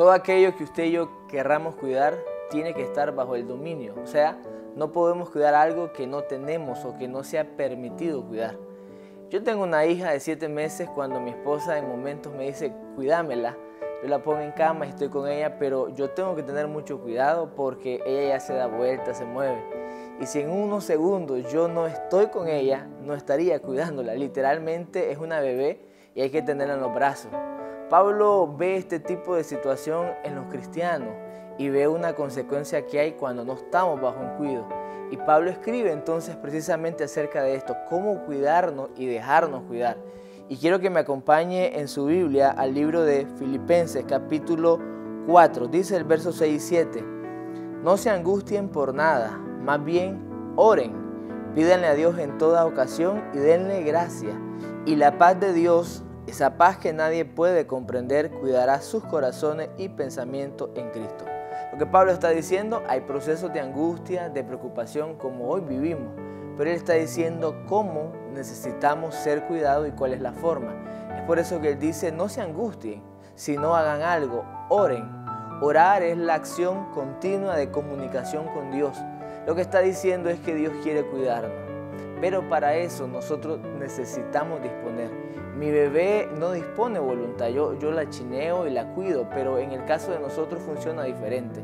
Todo aquello que usted y yo querramos cuidar tiene que estar bajo el dominio. O sea, no podemos cuidar algo que no tenemos o que no sea permitido cuidar. Yo tengo una hija de siete meses cuando mi esposa en momentos me dice, cuídamela. Yo la pongo en cama y estoy con ella, pero yo tengo que tener mucho cuidado porque ella ya se da vuelta, se mueve. Y si en unos segundos yo no estoy con ella, no estaría cuidándola. Literalmente es una bebé y hay que tenerla en los brazos. Pablo ve este tipo de situación en los cristianos y ve una consecuencia que hay cuando no estamos bajo un cuidado. Y Pablo escribe entonces precisamente acerca de esto, cómo cuidarnos y dejarnos cuidar. Y quiero que me acompañe en su Biblia al libro de Filipenses capítulo 4. Dice el verso 6 y 7. No se angustien por nada, más bien oren. Pídanle a Dios en toda ocasión y denle gracia. Y la paz de Dios, esa paz que nadie puede comprender, cuidará sus corazones y pensamientos en Cristo. Lo que Pablo está diciendo, hay procesos de angustia, de preocupación como hoy vivimos, pero él está diciendo cómo necesitamos ser cuidados y cuál es la forma. Es por eso que él dice, no se angustien, sino hagan algo, oren. Orar es la acción continua de comunicación con Dios. Lo que está diciendo es que Dios quiere cuidarnos, pero para eso nosotros necesitamos disponer. Mi bebé no dispone voluntad, yo, yo la chineo y la cuido, pero en el caso de nosotros funciona diferente.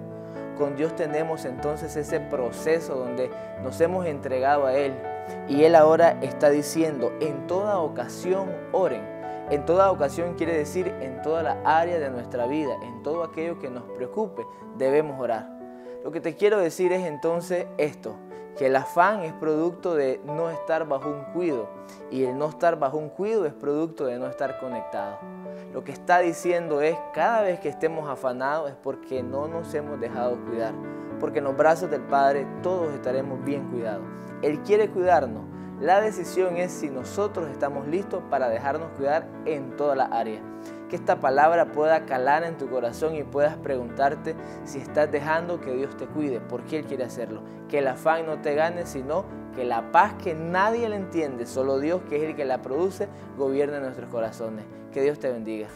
Con Dios tenemos entonces ese proceso donde nos hemos entregado a Él y Él ahora está diciendo, en toda ocasión oren. En toda ocasión quiere decir en toda la área de nuestra vida, en todo aquello que nos preocupe, debemos orar. Lo que te quiero decir es entonces esto, que el afán es producto de no estar bajo un cuido y el no estar bajo un cuido es producto de no estar conectado. Lo que está diciendo es cada vez que estemos afanados es porque no nos hemos dejado cuidar, porque en los brazos del Padre todos estaremos bien cuidados. Él quiere cuidarnos. La decisión es si nosotros estamos listos para dejarnos cuidar en toda la área que esta palabra pueda calar en tu corazón y puedas preguntarte si estás dejando que Dios te cuide, porque Él quiere hacerlo. Que el afán no te gane, sino que la paz que nadie le entiende, solo Dios, que es el que la produce, gobierne nuestros corazones. Que Dios te bendiga.